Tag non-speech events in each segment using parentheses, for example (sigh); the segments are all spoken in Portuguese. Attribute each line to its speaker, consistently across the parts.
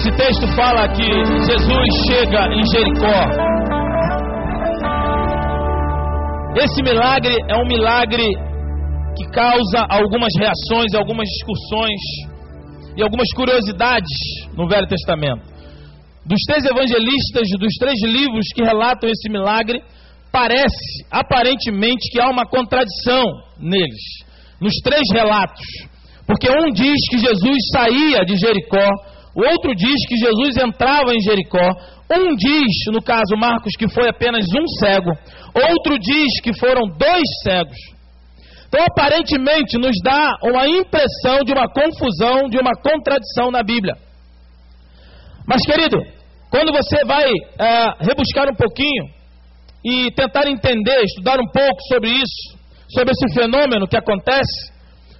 Speaker 1: Esse texto fala que Jesus chega em Jericó. Esse milagre é um milagre que causa algumas reações, algumas discussões e algumas curiosidades no Velho Testamento. Dos três evangelistas, dos três livros que relatam esse milagre, parece aparentemente que há uma contradição neles, nos três relatos. Porque um diz que Jesus saía de Jericó, o outro diz que Jesus entrava em Jericó, um diz, no caso Marcos, que foi apenas um cego, outro diz que foram dois cegos. Então, aparentemente, nos dá uma impressão de uma confusão, de uma contradição na Bíblia. Mas, querido, quando você vai é, rebuscar um pouquinho e tentar entender, estudar um pouco sobre isso, sobre esse fenômeno que acontece,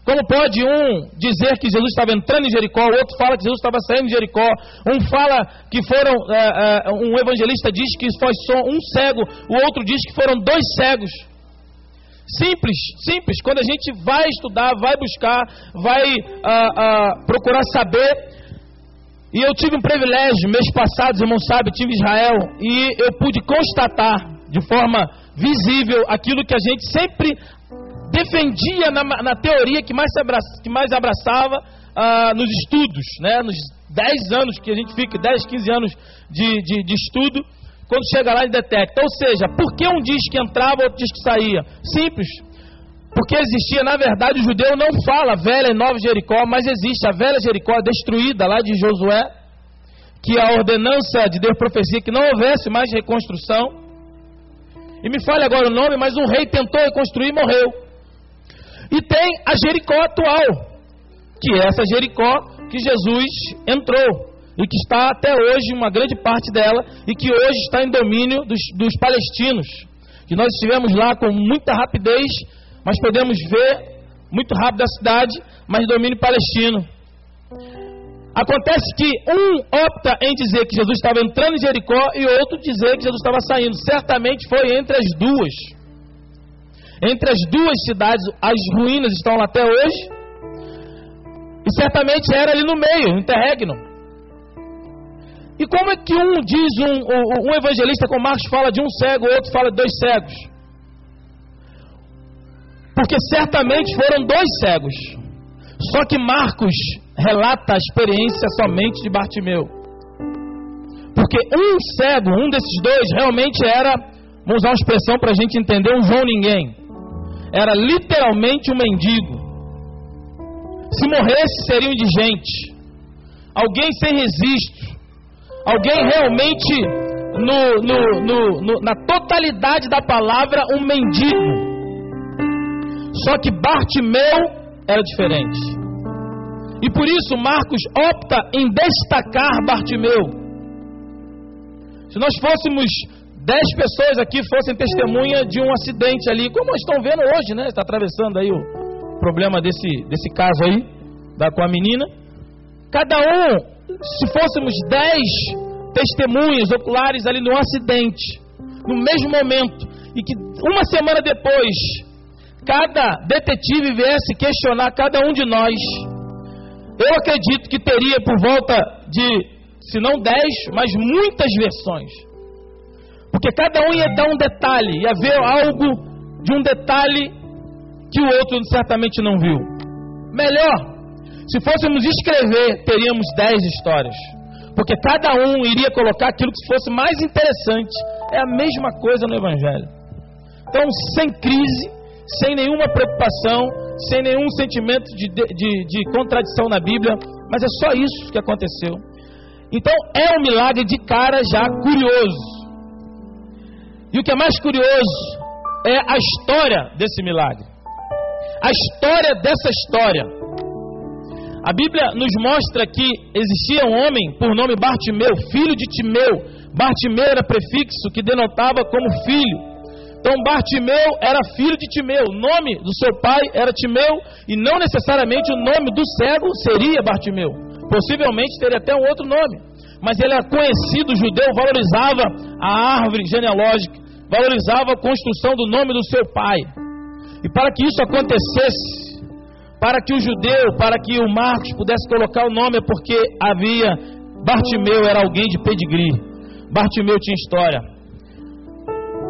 Speaker 1: como pode um dizer que Jesus estava entrando em Jericó, o outro fala que Jesus estava saindo de Jericó, um fala que foram, é, é, um evangelista diz que foi só um cego, o outro diz que foram dois cegos. Simples, simples. Quando a gente vai estudar, vai buscar, vai ah, procurar saber. E eu tive um privilégio, mês passado, os irmãos sabem, tive Israel, e eu pude constatar de forma visível aquilo que a gente sempre defendia na, na teoria que mais, abraça, que mais abraçava ah, nos estudos, né? nos 10 anos que a gente fica, 10, 15 anos de, de, de estudo quando chega lá e detecta. Ou seja, por que um diz que entrava, outro diz que saía? Simples. Porque existia, na verdade, o judeu não fala velha e nova Jericó, mas existe a velha Jericó destruída lá de Josué, que a ordenança de Deus profecia que não houvesse mais reconstrução. E me fale agora o nome, mas um rei tentou reconstruir e morreu. E tem a Jericó atual, que é essa Jericó que Jesus entrou e que está até hoje, uma grande parte dela, e que hoje está em domínio dos, dos palestinos. Que nós estivemos lá com muita rapidez, mas podemos ver muito rápido a cidade, mas domínio palestino. Acontece que um opta em dizer que Jesus estava entrando em Jericó e outro dizer que Jesus estava saindo. Certamente foi entre as duas. Entre as duas cidades, as ruínas estão lá até hoje. E certamente era ali no meio, no interregno. E como é que um diz, um, um evangelista como Marcos fala de um cego, o outro fala de dois cegos? Porque certamente foram dois cegos. Só que Marcos relata a experiência somente de Bartimeu. Porque um cego, um desses dois, realmente era, vamos usar uma expressão para a gente entender, um João Ninguém. Era literalmente um mendigo. Se morresse, seria um indigente. Alguém sem registro Alguém realmente, no, no, no, na totalidade da palavra, um mendigo. Só que Bartimeu era diferente. E por isso Marcos opta em destacar Bartimeu. Se nós fôssemos dez pessoas aqui fossem testemunha de um acidente ali, como estão vendo hoje, né? Está atravessando aí o problema desse, desse caso aí, da, com a menina. Cada um se fôssemos dez testemunhas oculares ali no acidente, no mesmo momento, e que uma semana depois cada detetive viesse questionar cada um de nós, eu acredito que teria por volta de, se não dez, mas muitas versões. Porque cada um ia dar um detalhe, ia ver algo de um detalhe que o outro certamente não viu. Melhor, se fôssemos escrever, teríamos dez histórias. Porque cada um iria colocar aquilo que fosse mais interessante. É a mesma coisa no Evangelho. Então, sem crise, sem nenhuma preocupação, sem nenhum sentimento de, de, de contradição na Bíblia, mas é só isso que aconteceu. Então, é um milagre de cara já curioso. E o que é mais curioso é a história desse milagre. A história dessa história. A Bíblia nos mostra que existia um homem por nome Bartimeu, filho de Timeu. Bartimeu era prefixo que denotava como filho. Então Bartimeu era filho de Timeu. O nome do seu pai era Timeu e não necessariamente o nome do cego seria Bartimeu. Possivelmente teria até um outro nome. Mas ele era conhecido, judeu valorizava a árvore genealógica, valorizava a construção do nome do seu pai. E para que isso acontecesse, para que o judeu, para que o Marcos pudesse colocar o nome, é porque havia Bartimeu era alguém de pedigree. Bartimeu tinha história.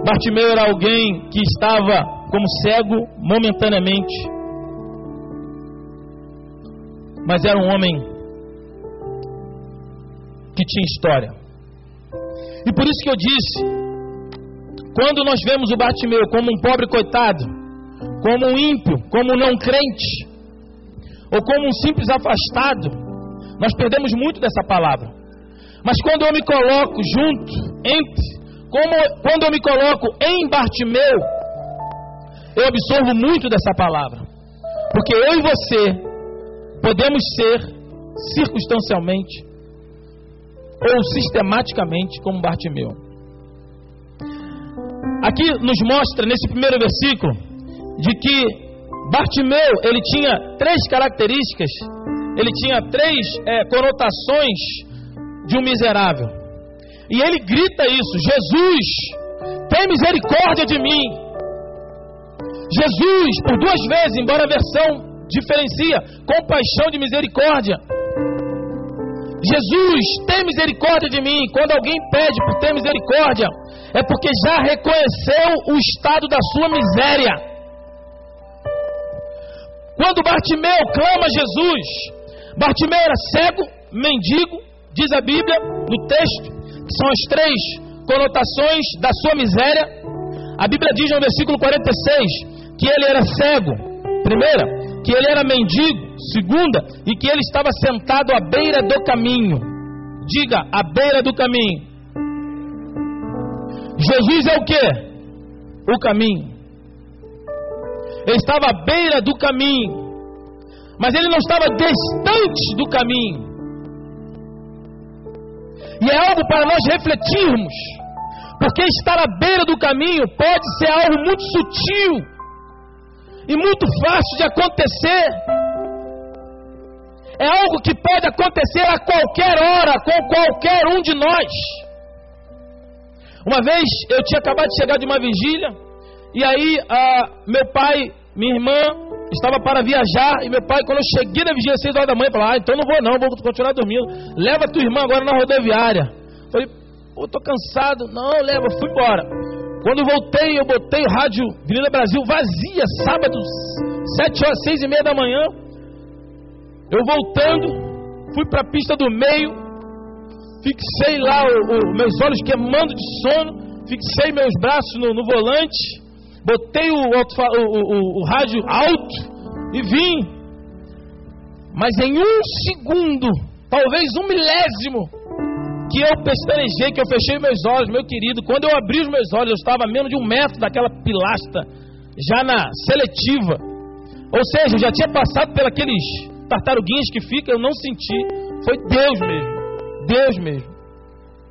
Speaker 1: Bartimeu era alguém que estava como cego momentaneamente. Mas era um homem que tinha história. E por isso que eu disse: quando nós vemos o Bartimeu como um pobre coitado, como um ímpio, como um não crente, ou como um simples afastado, nós perdemos muito dessa palavra. Mas quando eu me coloco junto, entre, como, quando eu me coloco em Bartimeu, eu absorvo muito dessa palavra. Porque eu e você podemos ser circunstancialmente ou sistematicamente como Bartimeu. Aqui nos mostra nesse primeiro versículo de que Bartimeu ele tinha três características, ele tinha três é, conotações de um miserável. E ele grita isso: Jesus, tem misericórdia de mim. Jesus, por duas vezes, embora a versão diferencia compaixão de misericórdia. Jesus, tem misericórdia de mim. Quando alguém pede por ter misericórdia, é porque já reconheceu o estado da sua miséria. Quando Bartimeu clama a Jesus, Bartimeu era cego, mendigo, diz a Bíblia no texto, que são as três conotações da sua miséria. A Bíblia diz no versículo 46 que ele era cego, primeira, que ele era mendigo, segunda, e que ele estava sentado à beira do caminho. Diga, à beira do caminho. Jesus é o que? O caminho. Ele estava à beira do caminho, mas ele não estava distante do caminho. E é algo para nós refletirmos, porque estar à beira do caminho pode ser algo muito sutil e muito fácil de acontecer. É algo que pode acontecer a qualquer hora, com qualquer um de nós. Uma vez eu tinha acabado de chegar de uma vigília, e aí ah, meu pai, minha irmã, estava para viajar, e meu pai, quando eu cheguei na vigília às 6 horas da manhã, falou: Ah, então não vou não, vou continuar dormindo. Leva tua irmã agora na rodoviária. Falei, pô, tô cansado. Não, leva, fui embora. Quando voltei, eu botei o rádio Avenida Brasil vazia, sábado, sete horas, seis e meia da manhã. Eu voltando, fui para a pista do meio, fixei lá os meus olhos queimando de sono, fixei meus braços no, no volante, botei o, o, o, rádio alto e vim. Mas em um segundo, talvez um milésimo, que eu pestanejei, que eu fechei meus olhos, meu querido. Quando eu abri os meus olhos, eu estava a menos de um metro daquela pilastra, já na seletiva. Ou seja, eu já tinha passado pelos tartaruguinhas que ficam, eu não senti. Foi Deus mesmo. Deus mesmo.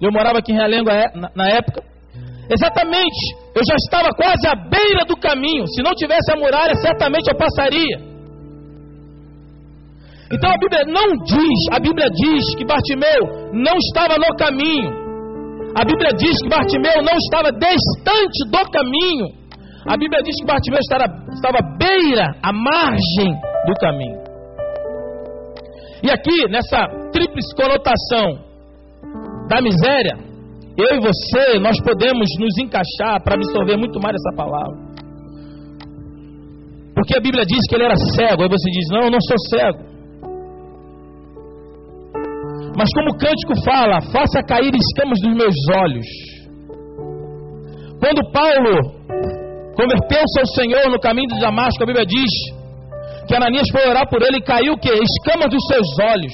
Speaker 1: Eu morava aqui em Realengo é, na época. Exatamente, eu já estava quase à beira do caminho. Se não tivesse a muralha, certamente eu passaria. Então a Bíblia não diz, a Bíblia diz que Bartimeu não estava no caminho. A Bíblia diz que Bartimeu não estava distante do caminho. A Bíblia diz que Bartimeu estava, estava à beira, à margem do caminho. E aqui, nessa tríplice conotação da miséria, eu e você, nós podemos nos encaixar para absorver muito mais essa palavra. Porque a Bíblia diz que ele era cego, aí você diz: Não, eu não sou cego. Mas como o cântico fala, faça cair escamas dos meus olhos. Quando Paulo converteu-se ao Senhor no caminho de Damasco, a Bíblia diz que Ananias foi orar por ele e caiu o que? Escamas dos seus olhos.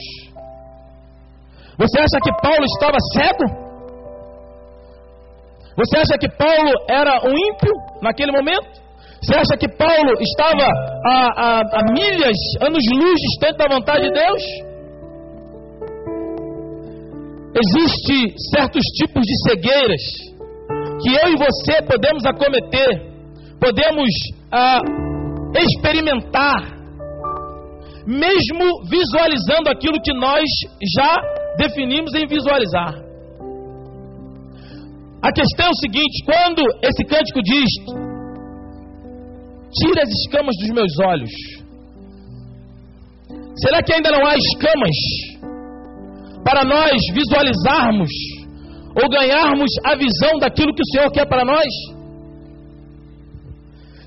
Speaker 1: Você acha que Paulo estava cego? Você acha que Paulo era um ímpio naquele momento? Você acha que Paulo estava a, a, a milhas, anos-luz distante da vontade de Deus? Existem certos tipos de cegueiras que eu e você podemos acometer, podemos ah, experimentar, mesmo visualizando aquilo que nós já definimos em visualizar. A questão é o seguinte: quando esse cântico diz, tira as escamas dos meus olhos, será que ainda não há escamas para nós visualizarmos ou ganharmos a visão daquilo que o Senhor quer para nós?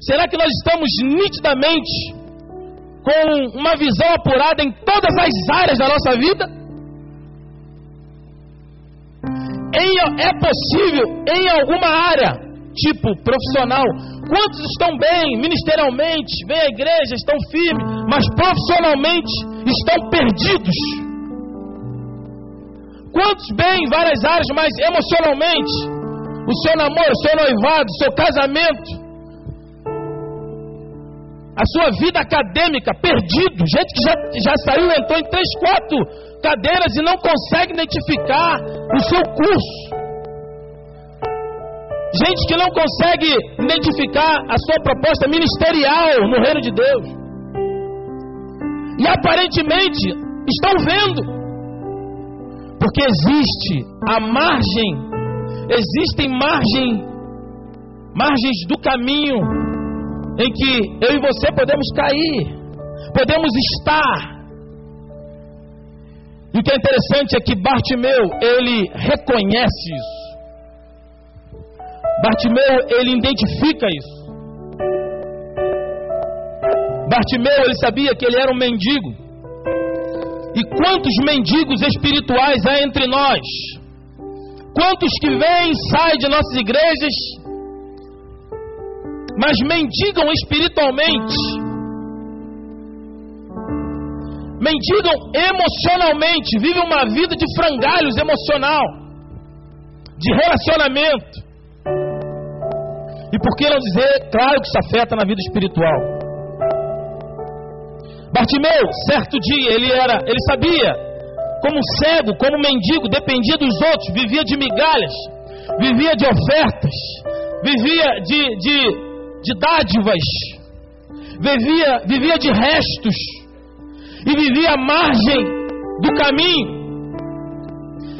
Speaker 1: Será que nós estamos nitidamente com uma visão apurada em todas as áreas da nossa vida? Em, é possível em alguma área, tipo profissional, quantos estão bem ministerialmente, vêm à igreja, estão firmes, mas profissionalmente estão perdidos? Quantos bem em várias áreas, mas emocionalmente, o seu namoro, o seu noivado, o seu casamento, a sua vida acadêmica, perdido, gente que já, já saiu, entrou em três, quatro cadeiras e não consegue identificar o seu curso. Gente que não consegue identificar a sua proposta ministerial no reino de Deus. E aparentemente estão vendo. Porque existe a margem, existem margem, margens do caminho em que eu e você podemos cair, podemos estar. E o que é interessante é que Bartimeu, ele reconhece isso. Bartimeu, ele identifica isso. Bartimeu, ele sabia que ele era um mendigo. E quantos mendigos espirituais há entre nós? Quantos que vêm e saem de nossas igrejas mas mendigam espiritualmente, mendigam emocionalmente, vivem uma vida de frangalhos emocional, de relacionamento. E por que não dizer, claro que isso afeta na vida espiritual. Bartimeu, certo dia, ele era, ele sabia, como cego, como mendigo, dependia dos outros, vivia de migalhas, vivia de ofertas, vivia de, de de dádivas, vivia, vivia de restos e vivia à margem do caminho.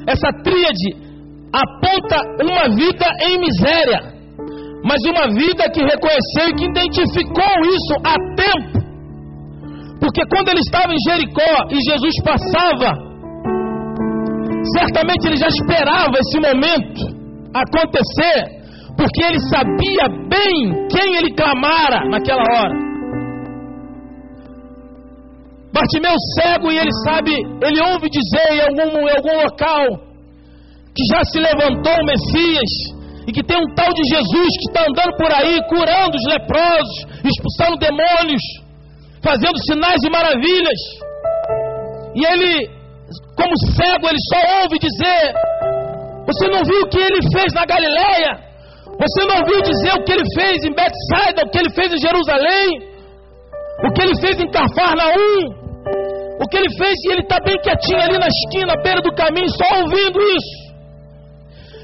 Speaker 1: Essa tríade aponta uma vida em miséria, mas uma vida que reconheceu e que identificou isso a tempo. Porque quando ele estava em Jericó e Jesus passava, certamente ele já esperava esse momento acontecer porque ele sabia bem quem ele clamara naquela hora. Bartimeu cego e ele sabe, ele ouve dizer em algum, em algum local que já se levantou o Messias e que tem um tal de Jesus que está andando por aí curando os leprosos, expulsando demônios, fazendo sinais e maravilhas. E ele, como cego, ele só ouve dizer: Você não viu o que ele fez na Galileia? Você não ouviu dizer o que ele fez em Betsaida, o que ele fez em Jerusalém, o que ele fez em Cafarnaum, o que ele fez e ele está bem quietinho ali na esquina, à beira do caminho, só ouvindo isso.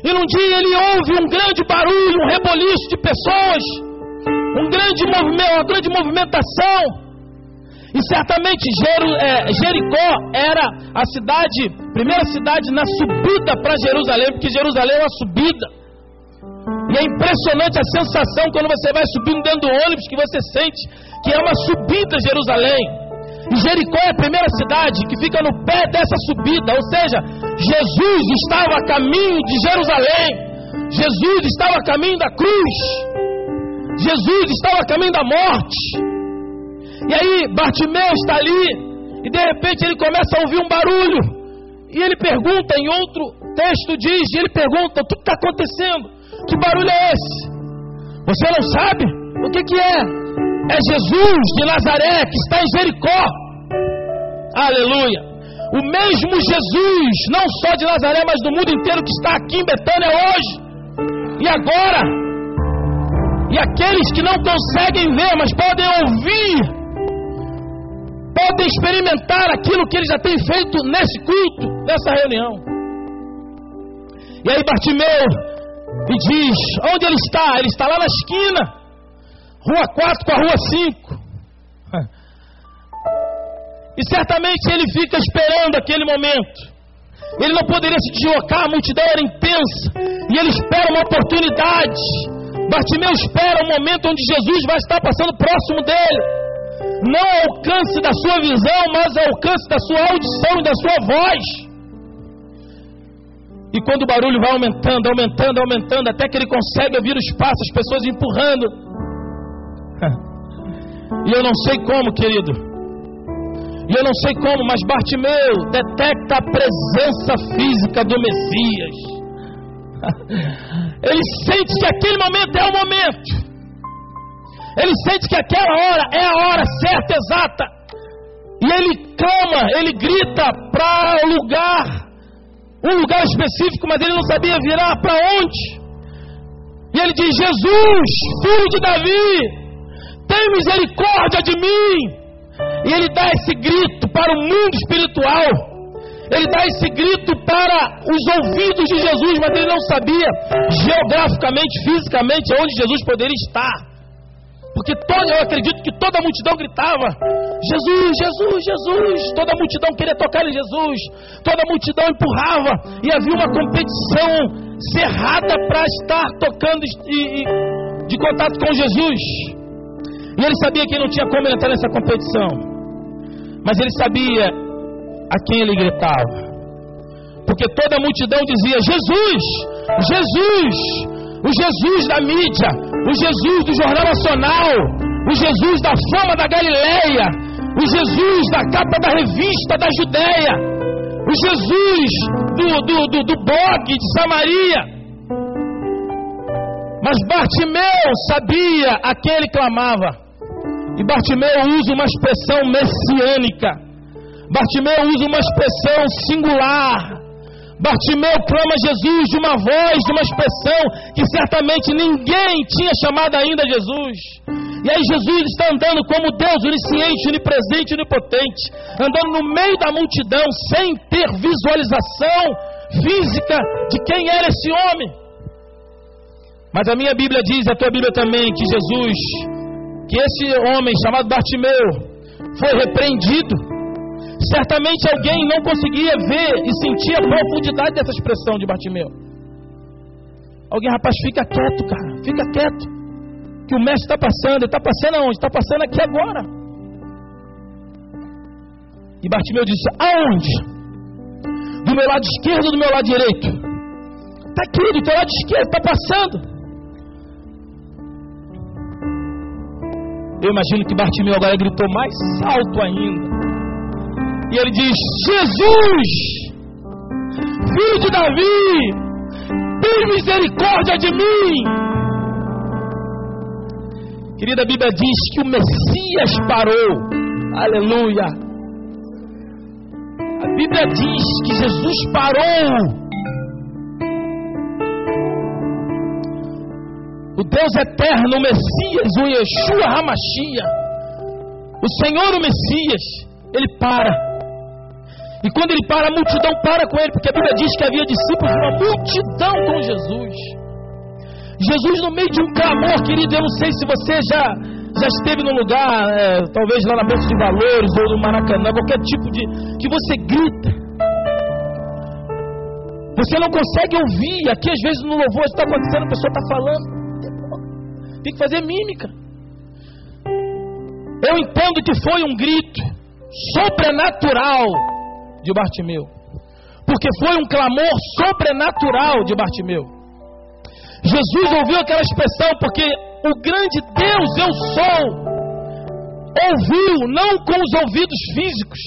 Speaker 1: E num dia ele ouve um grande barulho, um reboliço de pessoas, um grande movimento, uma grande movimentação. E certamente é, Jericó era a cidade, primeira cidade na subida para Jerusalém, porque Jerusalém é uma subida. E é impressionante a sensação quando você vai subindo dentro do ônibus que você sente que é uma subida a Jerusalém. E Jericó é a primeira cidade que fica no pé dessa subida, ou seja, Jesus estava a caminho de Jerusalém. Jesus estava a caminho da cruz. Jesus estava a caminho da morte. E aí Bartimeu está ali e de repente ele começa a ouvir um barulho. E ele pergunta, em outro texto diz, ele pergunta: o que está acontecendo? Que barulho é esse? Você não sabe? O que, que é? É Jesus de Nazaré que está em Jericó. Aleluia. O mesmo Jesus, não só de Nazaré, mas do mundo inteiro que está aqui em Betânia hoje. E agora? E aqueles que não conseguem ver, mas podem ouvir, podem experimentar aquilo que ele já tem feito nesse culto, nessa reunião. E aí Bartimeu e diz: Onde ele está? Ele está lá na esquina, rua 4 com a rua 5. E certamente ele fica esperando aquele momento. Ele não poderia se deslocar, a multidão era intensa. E ele espera uma oportunidade. Bartimeu espera o um momento onde Jesus vai estar passando próximo dele. Não alcance da sua visão, mas alcance da sua audição e da sua voz. E quando o barulho vai aumentando, aumentando, aumentando, até que ele consegue ouvir os passos, as pessoas empurrando. (laughs) E eu não sei como, querido. E eu não sei como, mas Bartimeu detecta a presença física do Messias. (laughs) Ele sente que aquele momento é o momento. Ele sente que aquela hora é a hora certa, exata. E ele clama, ele grita para o lugar, um lugar específico, mas ele não sabia virar para onde. E ele diz: Jesus, filho de Davi, tem misericórdia de mim. E ele dá esse grito para o mundo espiritual. Ele dá esse grito para os ouvidos de Jesus, mas ele não sabia geograficamente, fisicamente, onde Jesus poderia estar. Porque todo, eu acredito que toda a multidão gritava: Jesus, Jesus, Jesus. Toda a multidão queria tocar em Jesus. Toda a multidão empurrava. E havia uma competição cerrada para estar tocando e, e, de contato com Jesus. E ele sabia que não tinha como entrar nessa competição. Mas ele sabia a quem ele gritava. Porque toda a multidão dizia: Jesus, Jesus, o Jesus da mídia, o Jesus do Jornal Nacional, o Jesus da fama da Galileia, o Jesus da capa da revista da Judéia, o Jesus do, do, do, do blog de Samaria. Mas Bartimeu sabia a quem ele clamava. E Bartimeu usa uma expressão messiânica. Bartimeu usa uma expressão singular. Bartimeu clama Jesus de uma voz, de uma expressão que certamente ninguém tinha chamado ainda Jesus. E aí Jesus está andando como Deus onisciente, onipresente, onipotente, andando no meio da multidão sem ter visualização física de quem era esse homem. Mas a minha Bíblia diz, a tua Bíblia também, que Jesus, que esse homem chamado Bartimeu, foi repreendido Certamente alguém não conseguia ver e sentir a profundidade dessa expressão de Bartimeu. Alguém, rapaz, fica quieto, cara, fica quieto. Que o mestre está passando, ele está passando aonde? Está passando aqui agora. E Bartimeu disse: Aonde? Do meu lado esquerdo ou do meu lado direito? Está aqui, do teu lado esquerdo, está passando. Eu imagino que Bartimeu agora gritou mais alto ainda. E ele diz: Jesus, filho de Davi, tem misericórdia de mim. Querida, a Bíblia diz que o Messias parou. Aleluia. A Bíblia diz que Jesus parou. O Deus eterno, o Messias, o Yeshua Hamashia, o Senhor, o Messias, ele para. E quando ele para, a multidão para com ele, porque a Bíblia diz que havia discípulos, uma multidão com Jesus. Jesus, no meio de um clamor, querido, eu não sei se você já, já esteve num lugar, é, talvez lá na Bolsa de Valores ou no Maracanã, qualquer tipo de. que você grita. Você não consegue ouvir. Aqui, às vezes, no louvor está acontecendo, a pessoa está falando. Tem que fazer mímica. Eu entendo que foi um grito sobrenatural de Bartimeu. Porque foi um clamor sobrenatural de Bartimeu. Jesus ouviu aquela expressão porque o grande Deus eu sou ouviu não com os ouvidos físicos,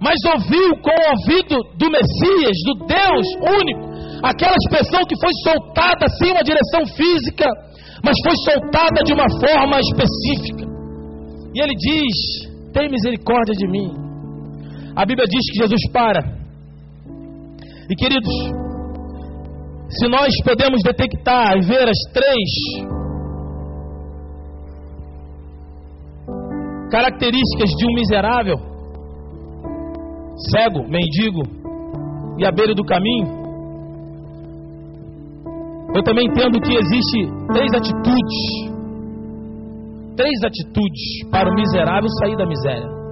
Speaker 1: mas ouviu com o ouvido do Messias, do Deus único. Aquela expressão que foi soltada sem uma direção física, mas foi soltada de uma forma específica. E ele diz: Tem misericórdia de mim. A Bíblia diz que Jesus para. E queridos, se nós podemos detectar e ver as três características de um miserável, cego, mendigo e à beira do caminho, eu também entendo que existe três atitudes, três atitudes para o miserável sair da miséria.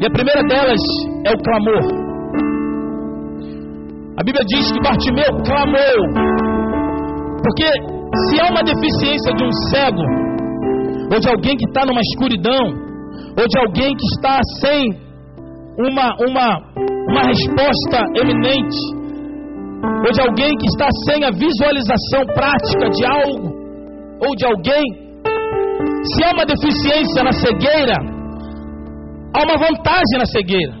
Speaker 1: E a primeira delas é o clamor. A Bíblia diz que Bartimeu clamou. Porque se há uma deficiência de um cego, ou de alguém que está numa escuridão, ou de alguém que está sem uma, uma, uma resposta eminente, ou de alguém que está sem a visualização prática de algo, ou de alguém. Se há uma deficiência na cegueira, há uma vantagem na cegueira.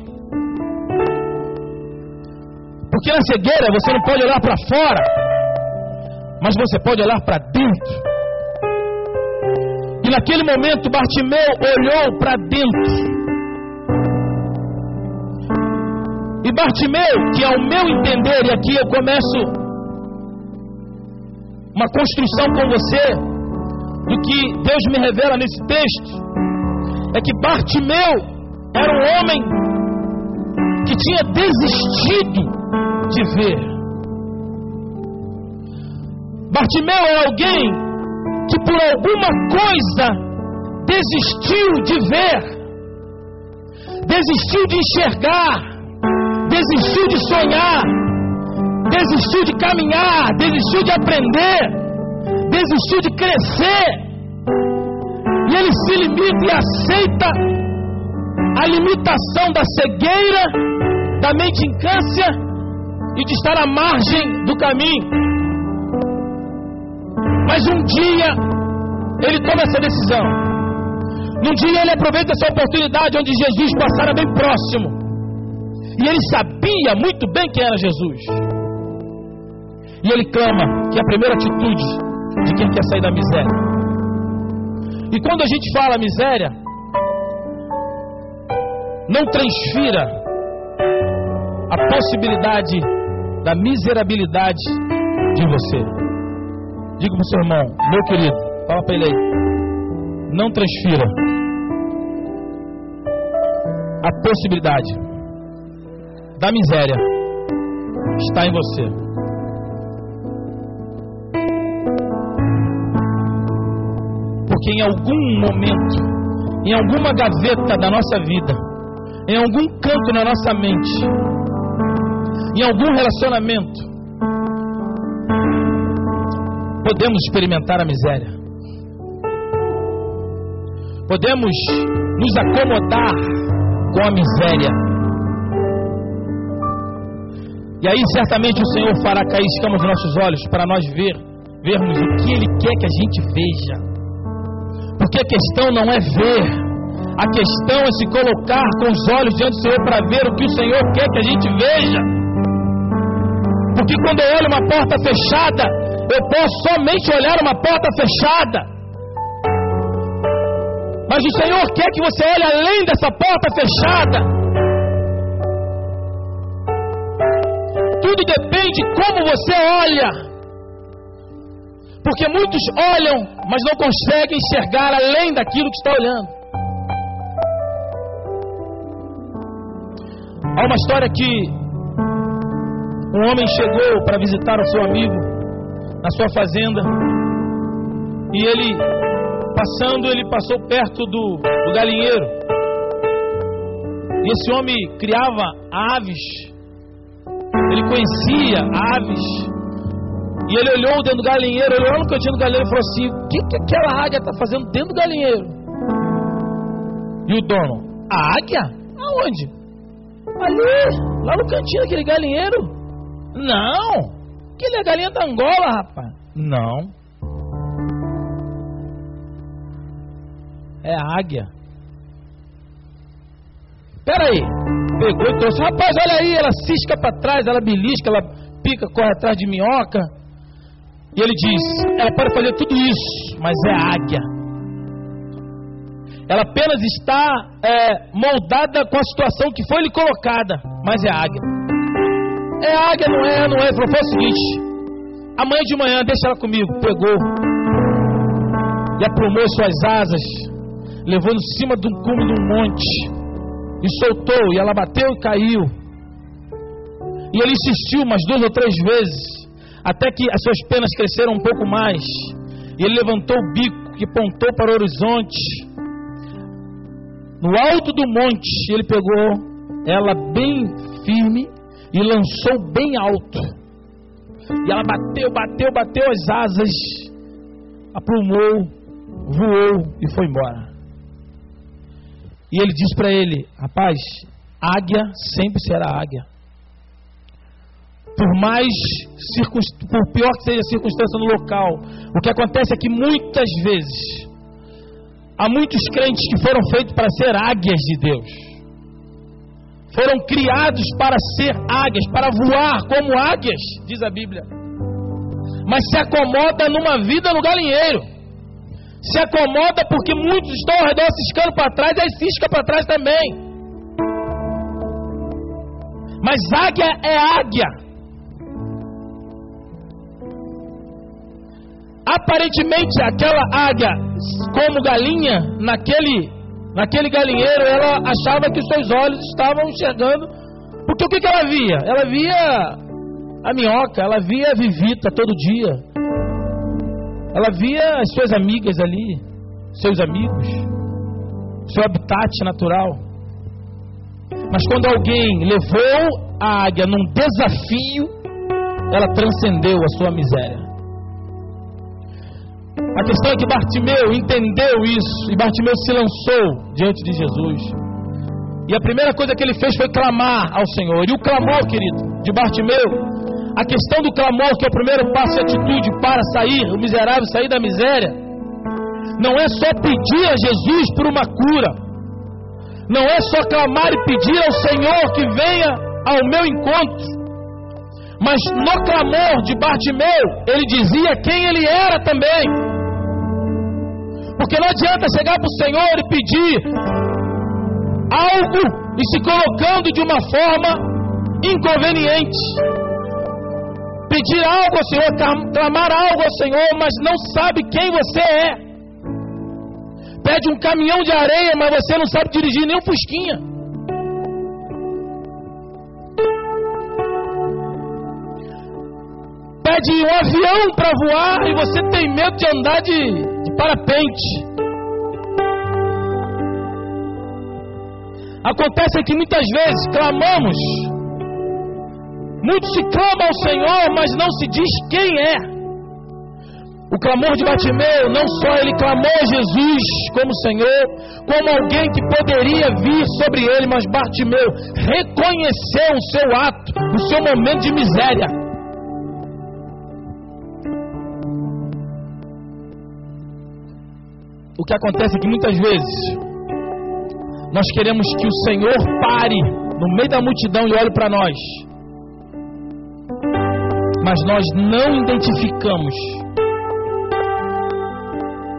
Speaker 1: Porque na cegueira você não pode olhar para fora, mas você pode olhar para dentro. E naquele momento Bartimeu olhou para dentro. E Bartimeu, que ao meu entender, e aqui eu começo uma construção com você, do que Deus me revela nesse texto, é que Bartimeu era um homem que tinha desistido de ver. Bartimeu é alguém que por alguma coisa desistiu de ver, desistiu de enxergar, desistiu de sonhar, desistiu de caminhar, desistiu de aprender, desistiu de crescer. E ele se limita e aceita a limitação da cegueira, da mendicância e de estar à margem do caminho. Mas um dia ele toma essa decisão. Num dia ele aproveita essa oportunidade onde Jesus passara bem próximo. E ele sabia muito bem quem era Jesus. E ele clama que é a primeira atitude de quem quer sair da miséria. E quando a gente fala miséria, não transfira a possibilidade da miserabilidade de você. Diga para o seu irmão, meu querido, fala para ele aí. Não transfira a possibilidade da miséria está em você. Porque em algum momento, em alguma gaveta da nossa vida, em algum canto na nossa mente, em algum relacionamento, podemos experimentar a miséria. Podemos nos acomodar com a miséria. E aí certamente o Senhor fará cair escamas nos nossos olhos para nós ver, vermos o que Ele quer que a gente veja. Porque a questão não é ver, a questão é se colocar com os olhos diante do Senhor para ver o que o Senhor quer que a gente veja. Porque quando eu olho uma porta fechada, eu posso somente olhar uma porta fechada. Mas o Senhor quer que você olhe além dessa porta fechada. Tudo depende de como você olha. Porque muitos olham, mas não conseguem enxergar além daquilo que está olhando. Há uma história que um homem chegou para visitar o seu amigo na sua fazenda. E ele, passando, ele passou perto do, do galinheiro. E esse homem criava aves. Ele conhecia aves. E ele olhou dentro do galinheiro, olhou no cantinho do galinheiro e falou assim: O que, que aquela águia está fazendo dentro do galinheiro? E o dono: A águia? Aonde? Ali, lá no cantinho daquele galinheiro. Não, Aquele é galinha da Angola, rapaz. Não. É águia. Pera aí. Pegou e trouxe. Rapaz, olha aí. Ela cisca para trás, ela belisca, ela pica, corre atrás de minhoca. E ele diz: Ela pode fazer tudo isso, mas é águia. Ela apenas está é, moldada com a situação que foi lhe colocada, mas é águia. É águia, não é, não é. Falou, foi o seguinte: amanhã de manhã, deixa ela comigo. Pegou e aprumou suas asas, levou em cima de um cume de um monte e soltou. E ela bateu e caiu. E ele insistiu umas duas ou três vezes, até que as suas penas cresceram um pouco mais. E ele levantou o bico que pontou para o horizonte. No alto do monte, ele pegou ela bem firme e lançou bem alto. E ela bateu, bateu, bateu as asas, aprumou, voou e foi embora. E ele disse para ele: Rapaz, Águia sempre será águia. Por mais por pior que seja a circunstância no local, o que acontece é que muitas vezes há muitos crentes que foram feitos para ser águias de Deus. Foram criados para ser águias, para voar como águias, diz a Bíblia. Mas se acomoda numa vida no galinheiro. Se acomoda porque muitos estão ao redor ciscando para trás, e aí cisca para trás também. Mas águia é águia. Aparentemente, aquela águia, como galinha, naquele Naquele galinheiro, ela achava que seus olhos estavam enxergando. Porque o que, que ela via? Ela via a minhoca, ela via a vivita todo dia. Ela via as suas amigas ali, seus amigos, seu habitat natural. Mas quando alguém levou a águia num desafio, ela transcendeu a sua miséria. A questão é que Bartimeu entendeu isso e Bartimeu se lançou diante de Jesus. E a primeira coisa que ele fez foi clamar ao Senhor. E o clamor, querido, de Bartimeu, a questão do clamor, que é o primeiro passo de atitude para sair, o miserável sair da miséria, não é só pedir a Jesus por uma cura, não é só clamar e pedir ao Senhor que venha ao meu encontro, mas no clamor de Bartimeu, ele dizia quem ele era também. Porque não adianta chegar para o Senhor e pedir algo e se colocando de uma forma inconveniente. Pedir algo ao Senhor, clamar algo ao Senhor, mas não sabe quem você é. Pede um caminhão de areia, mas você não sabe dirigir nem um fusquinha. Pede um avião para voar e você tem medo de andar de parapente. Acontece que muitas vezes clamamos, muitos se clamam ao Senhor, mas não se diz quem é. O clamor de Batimeu, não só ele clamou a Jesus como Senhor, como alguém que poderia vir sobre ele, mas Bartimeu reconheceu o seu ato, o seu momento de miséria. O que acontece é que muitas vezes nós queremos que o Senhor pare no meio da multidão e olhe para nós, mas nós não identificamos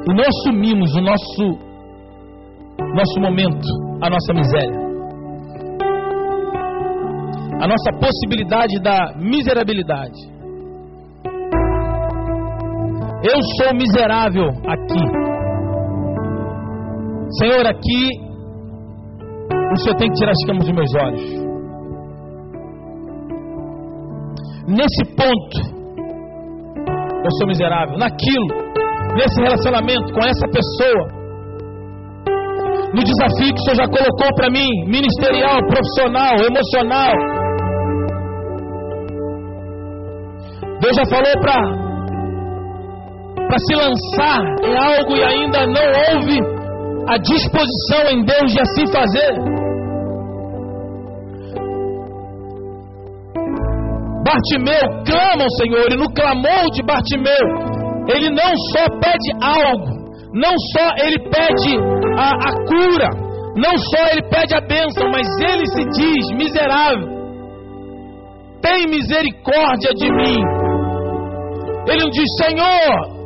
Speaker 1: e não assumimos o nosso nosso momento, a nossa miséria, a nossa possibilidade da miserabilidade. Eu sou miserável aqui. Senhor, aqui o Senhor tem que tirar as escamas dos meus olhos. Nesse ponto, eu sou miserável. Naquilo, nesse relacionamento com essa pessoa, no desafio que o Senhor já colocou para mim, ministerial, profissional, emocional. Deus já falou para para se lançar em algo e ainda não houve a disposição em Deus de assim fazer. Bartimeu clama ao Senhor, e no clamor de Bartimeu, ele não só pede algo, não só ele pede a, a cura, não só ele pede a bênção, mas ele se diz miserável. Tem misericórdia de mim. Ele diz, Senhor,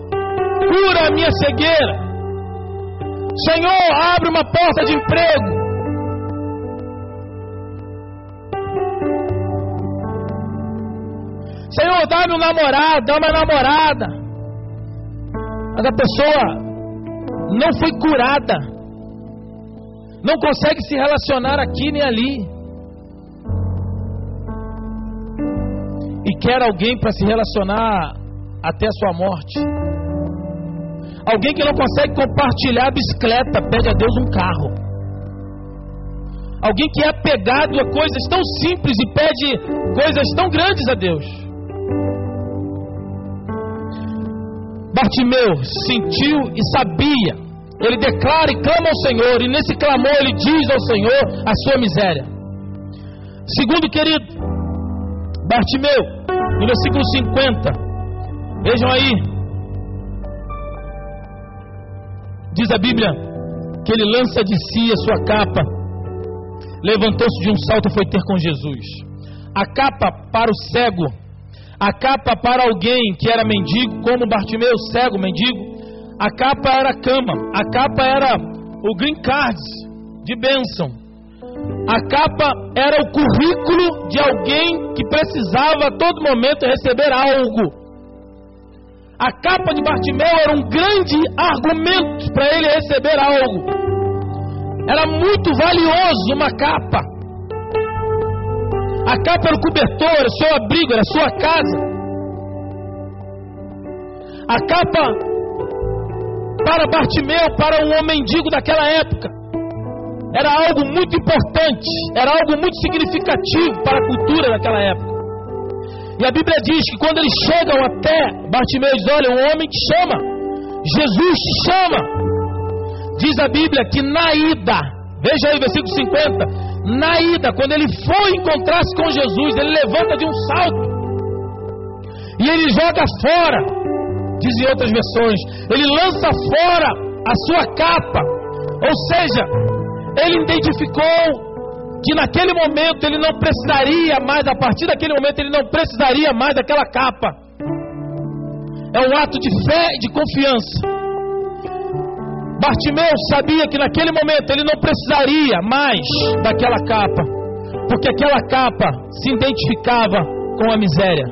Speaker 1: cura a minha cegueira. Senhor, abre uma porta de emprego. Senhor, dá-me um namorado, dá uma namorada. Mas a pessoa não foi curada. Não consegue se relacionar aqui nem ali. E quer alguém para se relacionar até a sua morte. Alguém que não consegue compartilhar a bicicleta, pede a Deus um carro. Alguém que é apegado a coisas tão simples e pede coisas tão grandes a Deus. Bartimeu sentiu e sabia. Ele declara e clama ao Senhor, e nesse clamor ele diz ao Senhor a sua miséria. Segundo, querido, Bartimeu, no versículo 50, vejam aí, diz a Bíblia que ele lança de si a sua capa, levantou-se de um salto e foi ter com Jesus. A capa para o cego, a capa para alguém que era mendigo, como Bartimeu, cego, mendigo, a capa era a cama, a capa era o green card de bênção. A capa era o currículo de alguém que precisava a todo momento receber algo. A capa de Bartimeu era um grande argumento para ele receber algo. Era muito valioso uma capa. A capa era o cobertor, era o seu abrigo, era a sua casa. A capa para Bartimeu, para um homem mendigo daquela época, era algo muito importante, era algo muito significativo para a cultura daquela época. E a Bíblia diz que quando eles chegam até Bartimeu, diz: Olha, um homem te chama, Jesus te chama. Diz a Bíblia que na ida, veja aí versículo 50, na ida, quando ele foi encontrar-se com Jesus, ele levanta de um salto e ele joga fora, dizem outras versões, ele lança fora a sua capa, ou seja, ele identificou que naquele momento ele não precisaria mais, a partir daquele momento ele não precisaria mais daquela capa. É um ato de fé e de confiança. Bartimeu sabia que naquele momento ele não precisaria mais daquela capa, porque aquela capa se identificava com a miséria.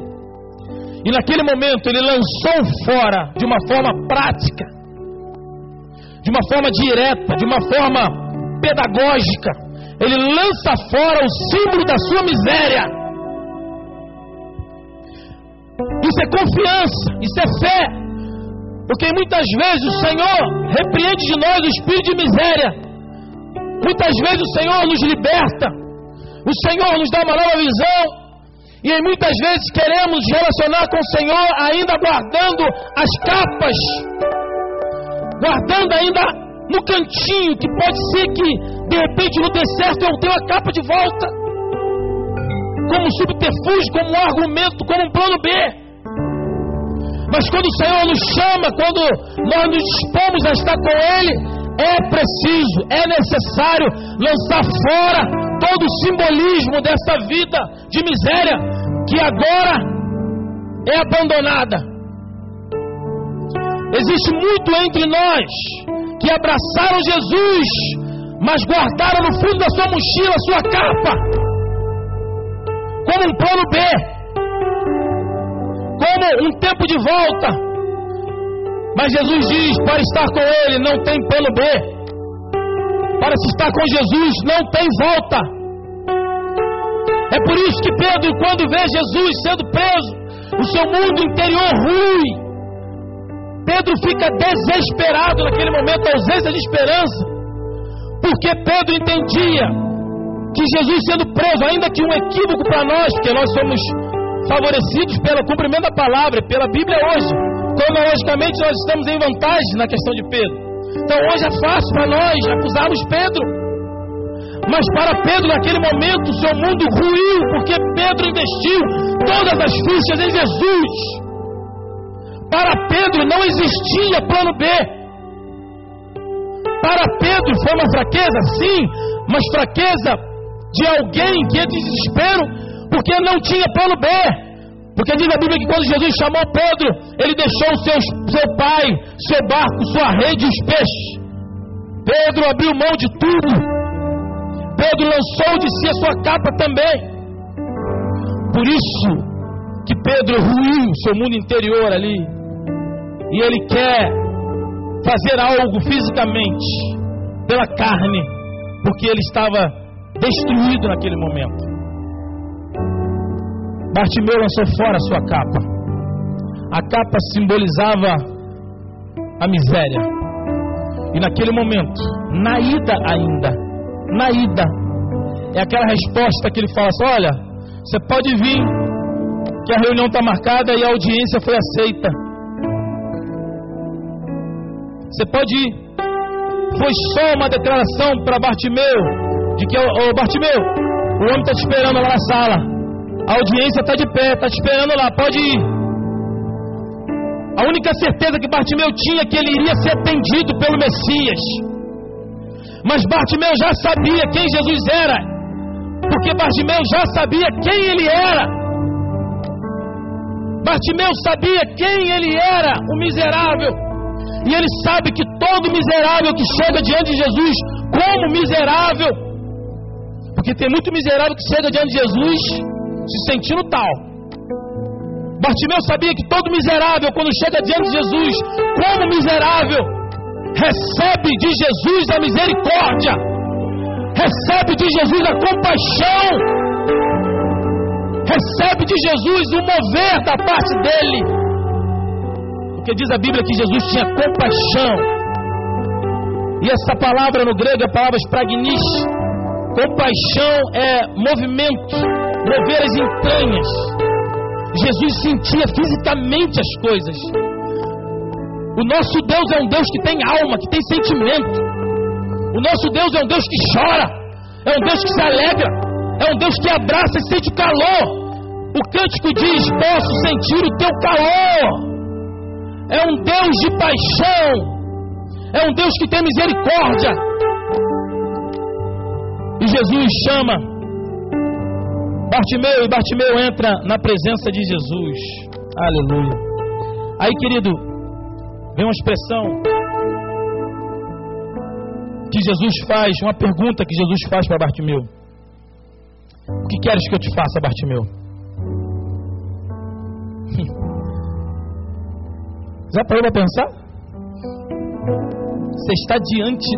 Speaker 1: E naquele momento ele lançou fora de uma forma prática, de uma forma direta, de uma forma pedagógica. Ele lança fora o símbolo da sua miséria. Isso é confiança, isso é fé. Porque muitas vezes o Senhor repreende de nós o espírito de miséria. Muitas vezes o Senhor nos liberta. O Senhor nos dá uma nova visão. E muitas vezes queremos relacionar com o Senhor ainda guardando as capas, guardando ainda no cantinho, que pode ser que de repente no deserto eu tenha a capa de volta, como subterfúgio, como um argumento, como um plano B. Mas quando o Senhor nos chama, quando nós nos dispomos a estar com Ele, é preciso, é necessário lançar fora todo o simbolismo dessa vida de miséria que agora é abandonada. Existe muito entre nós que abraçaram Jesus, mas guardaram no fundo da sua mochila sua capa, como um plano B, como um tempo de volta. Mas Jesus diz: para estar com Ele não tem plano B, para se estar com Jesus não tem volta. É por isso que Pedro, quando vê Jesus sendo preso, o seu mundo interior rui, Pedro fica desesperado naquele momento, ausência de esperança, porque Pedro entendia que Jesus sendo preso, ainda que um equívoco para nós, porque nós somos favorecidos pelo cumprimento da palavra, pela Bíblia hoje, cronologicamente nós estamos em vantagem na questão de Pedro. Então hoje é fácil para nós acusarmos Pedro. Mas para Pedro, naquele momento, o seu mundo ruiu, porque Pedro investiu todas as fichas em Jesus. Para Pedro não existia plano B. Para Pedro foi uma fraqueza, sim, mas fraqueza de alguém que é desespero, porque não tinha plano B. Porque diz a Bíblia que quando Jesus chamou Pedro, ele deixou seu, seu pai, seu barco, sua rede e os peixes. Pedro abriu mão de tudo. Pedro lançou de si a sua capa também. Por isso que Pedro ruiu seu mundo interior ali e ele quer fazer algo fisicamente pela carne, porque ele estava destruído naquele momento. Bartimeu lançou fora a sua capa. A capa simbolizava a miséria. E naquele momento, na ida ainda, na ida, é aquela resposta que ele fala assim: olha, você pode vir, que a reunião está marcada e a audiência foi aceita. Você pode ir. Foi só uma declaração para Bartimeu, de que, ô Bartimeu, O homem está te esperando lá na sala. A audiência está de pé, está te esperando lá, pode ir. A única certeza que Bartimeu tinha é que ele iria ser atendido pelo Messias. Mas Bartimeu já sabia quem Jesus era, porque Bartimeu já sabia quem ele era. Bartimeu sabia quem ele era, o miserável. E ele sabe que todo miserável que chega diante de Jesus, como miserável, porque tem muito miserável que chega diante de Jesus se sentindo tal. Bartimeu sabia que todo miserável, quando chega diante de Jesus, como miserável, recebe de Jesus a misericórdia, recebe de Jesus a compaixão, recebe de Jesus o mover da parte dele. Porque diz a Bíblia que Jesus tinha compaixão. E essa palavra no grego é a palavra spragnis. Compaixão é movimento, mover as entranhas. Jesus sentia fisicamente as coisas. O nosso Deus é um Deus que tem alma, que tem sentimento. O nosso Deus é um Deus que chora, é um Deus que se alegra, é um Deus que abraça e sente calor. O cântico diz: Posso sentir o teu calor. É um Deus de paixão, é um Deus que tem misericórdia. E Jesus chama Bartimeu e Bartimeu entra na presença de Jesus. Aleluia. Aí, querido, vem uma expressão que Jesus faz, uma pergunta que Jesus faz para Bartimeu. O que queres que eu te faça, Bartimeu? Já parou para pensar? Você está diante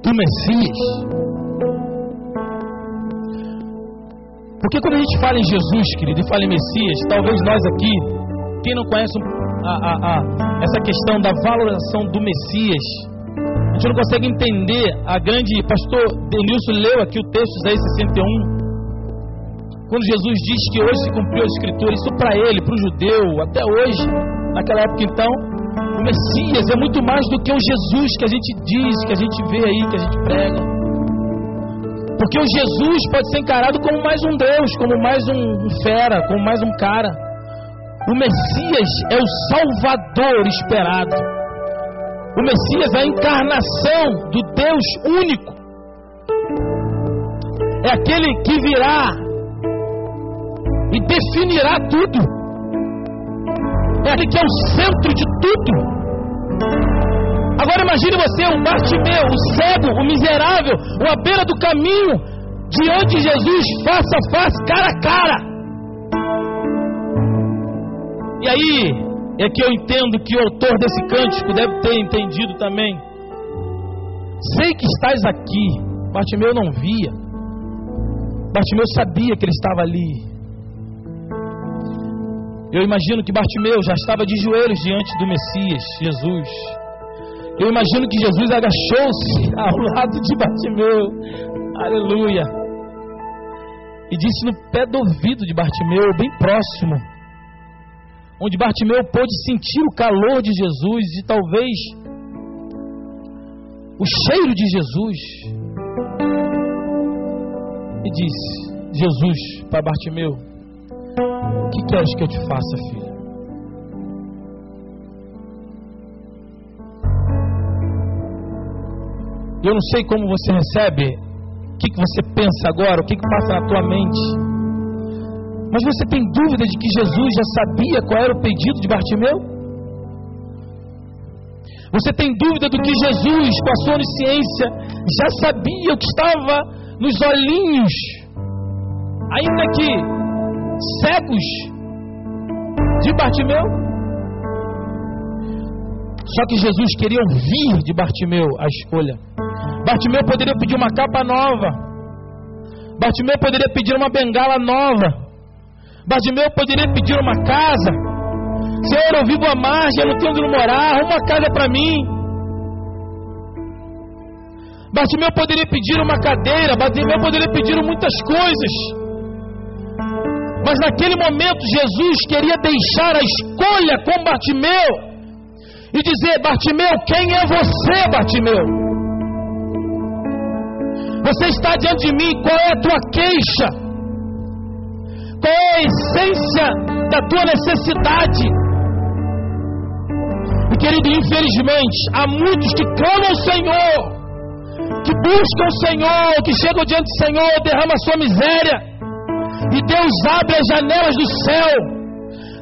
Speaker 1: do Messias. Porque quando a gente fala em Jesus, querido, e fala em Messias, talvez nós aqui, quem não conhece a, a, a, essa questão da valorização do Messias, a gente não consegue entender a grande. Pastor Denilson leu aqui o texto Isaías 61. Quando Jesus diz que hoje se cumpriu a Escritura, isso para ele, para o judeu, até hoje, naquela época então, o Messias é muito mais do que o Jesus que a gente diz, que a gente vê aí, que a gente prega. Porque o Jesus pode ser encarado como mais um Deus, como mais um fera, como mais um cara. O Messias é o Salvador esperado. O Messias é a encarnação do Deus único. É aquele que virá e definirá tudo. É aquele que é o centro de tudo. Agora imagine você, o Bartimeu, o cego, o miserável, o à beira do caminho, diante de Jesus, face a face, cara a cara. E aí é que eu entendo que o autor desse cântico deve ter entendido também. Sei que estás aqui. Bartimeu não via. Bartimeu sabia que ele estava ali. Eu imagino que Bartimeu já estava de joelhos diante do Messias, Jesus. Eu imagino que Jesus agachou-se ao lado de Bartimeu. Aleluia. E disse no pé do ouvido de Bartimeu, bem próximo, onde Bartimeu pôde sentir o calor de Jesus e talvez o cheiro de Jesus. E disse Jesus para Bartimeu: o que queres que eu te faça, filho? Eu não sei como você recebe, o que, que você pensa agora, o que, que passa na tua mente. Mas você tem dúvida de que Jesus já sabia qual era o pedido de Bartimeu? Você tem dúvida do que Jesus, com a sua onisciência, já sabia o que estava nos olhinhos, ainda que cegos de Bartimeu. Só que Jesus queria ouvir de Bartimeu a escolha. Bartimeu poderia pedir uma capa nova. Bartimeu poderia pedir uma bengala nova. Bartimeu poderia pedir uma casa. Senhor, eu vivo à margem, eu não tenho onde morar, uma casa para mim. Bartimeu poderia pedir uma cadeira, Bartimeu poderia pedir muitas coisas. Mas naquele momento Jesus queria deixar a escolha com Bartimeu e dizer: Bartimeu, quem é você, Bartimeu? Você está diante de mim, qual é a tua queixa? Qual é a essência da tua necessidade? E querido, infelizmente, há muitos que clamam ao Senhor, que buscam o Senhor, que chegam diante do Senhor, derramam a sua miséria, e Deus abre as janelas do céu.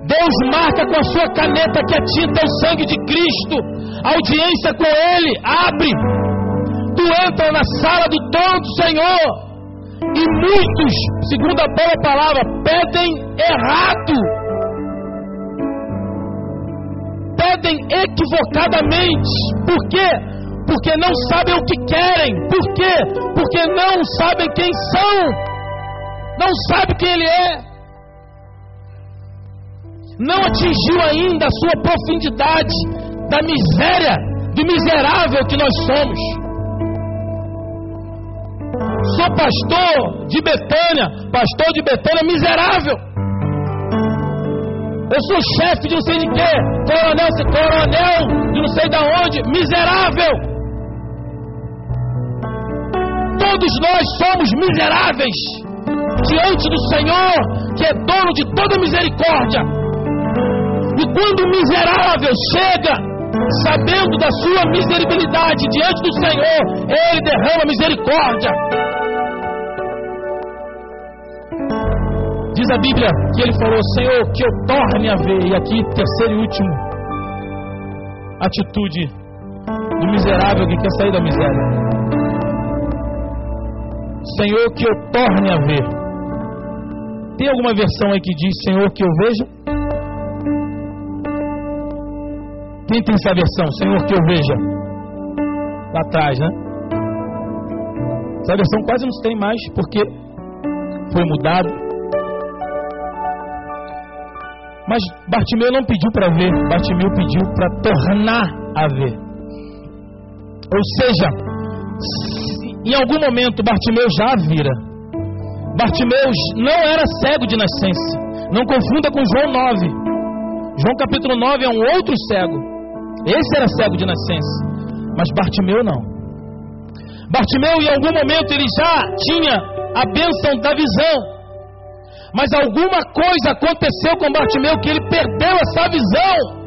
Speaker 1: Deus marca com a sua caneta que a tinta é o sangue de Cristo. Audiência com Ele abre. Tu entra na sala do trono do Senhor. E muitos, segundo a boa palavra, pedem errado. Pedem equivocadamente. Por quê? porque não sabem o que querem. Por quê? Porque não sabem quem são. Não sabe quem ele é. Não atingiu ainda a sua profundidade da miséria, do miserável que nós somos. Sou pastor de Betânia, pastor de Betânia miserável. Eu sou chefe de não sei de quê, coronel, coronel de não sei de onde, miserável. Todos nós somos miseráveis diante do Senhor, que é dono de toda misericórdia. E quando o miserável chega, sabendo da sua miserabilidade diante do Senhor, ele derrama misericórdia. Diz a Bíblia que ele falou: Senhor, que eu torne a ver. E aqui, terceiro e último atitude do miserável que quer sair da miséria. Senhor, que eu torne a ver. Tem alguma versão aí que diz Senhor, que eu veja? Quem tem essa versão? Senhor, que eu veja. Lá atrás, né? Essa versão quase não tem mais porque foi mudado. Mas Bartimeu não pediu para ver, Bartimeu pediu para tornar a ver. Ou seja, em algum momento Bartimeu já vira. Bartimeu não era cego de nascença. Não confunda com João 9. João capítulo 9 é um outro cego. Esse era cego de nascença. Mas Bartimeu não. Bartimeu, em algum momento, ele já tinha a bênção da visão. Mas alguma coisa aconteceu com Bartimeu que ele perdeu essa visão.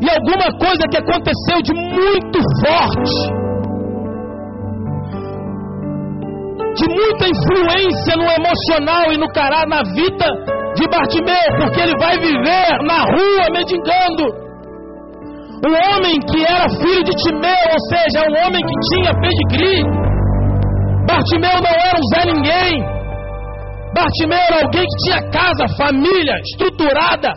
Speaker 1: e alguma coisa que aconteceu de muito forte, de muita influência no emocional e no caráter, na vida de Bartimeu, porque ele vai viver na rua mendigando. Um homem que era filho de Timeu, ou seja, um homem que tinha pedigree. Bartimeu não era um Zé Ninguém. Bartimeu era alguém que tinha casa, família estruturada.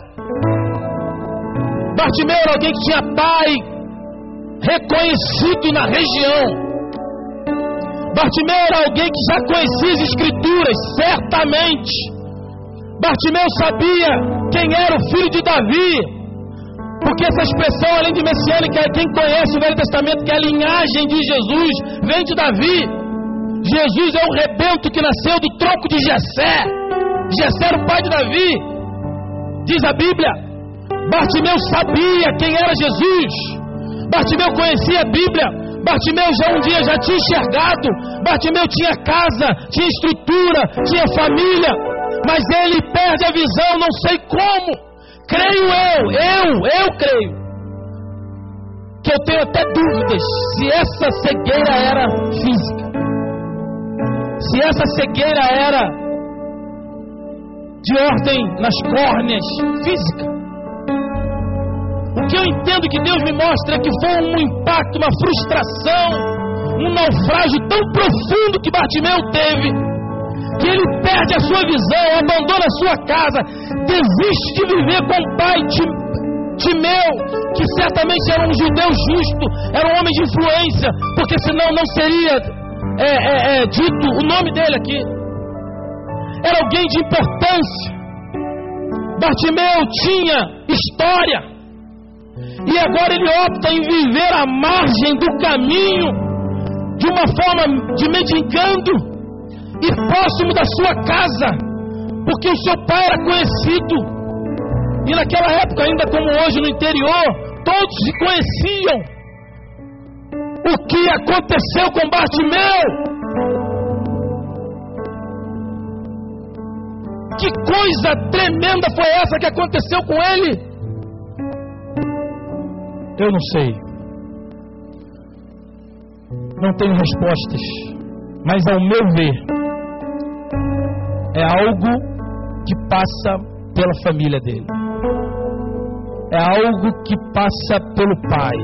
Speaker 1: Bartimeu era alguém que tinha pai reconhecido na região. Bartimeu era alguém que já conhecia as escrituras, certamente. Bartimeu sabia quem era o filho de Davi. Porque essa expressão, além de messiânica, quem conhece o Velho Testamento, que é a linhagem de Jesus, vem de Davi. Jesus é o rebento que nasceu do tronco de Jessé. Jessé era o pai de Davi. Diz a Bíblia. Bartimeu sabia quem era Jesus. Bartimeu conhecia a Bíblia. Bartimeu já um dia já tinha enxergado. Bartimeu tinha casa, tinha estrutura, tinha família. Mas ele perde a visão, não sei como. Creio eu, eu, eu creio. Que eu tenho até dúvidas se essa cegueira era física. Se essa cegueira era de ordem nas córneas física. O que eu entendo que Deus me mostra é que foi um impacto, uma frustração, um naufrágio tão profundo que Bartimeu teve, que ele perde a sua visão, abandona a sua casa, desiste de viver com o pai Timeu, que certamente era um judeu justo, era um homem de influência, porque senão não seria é, é, é, dito o nome dele aqui. Era alguém de importância. Bartimeu tinha história. E agora ele opta em viver à margem do caminho, de uma forma de mendigando e próximo da sua casa, porque o seu pai era conhecido. E naquela época, ainda como hoje no interior, todos se conheciam. O que aconteceu com Bartimeu? Que coisa tremenda foi essa que aconteceu com ele? Eu não sei. Não tenho respostas. Mas ao meu ver, é algo que passa pela família dele. É algo que passa pelo pai.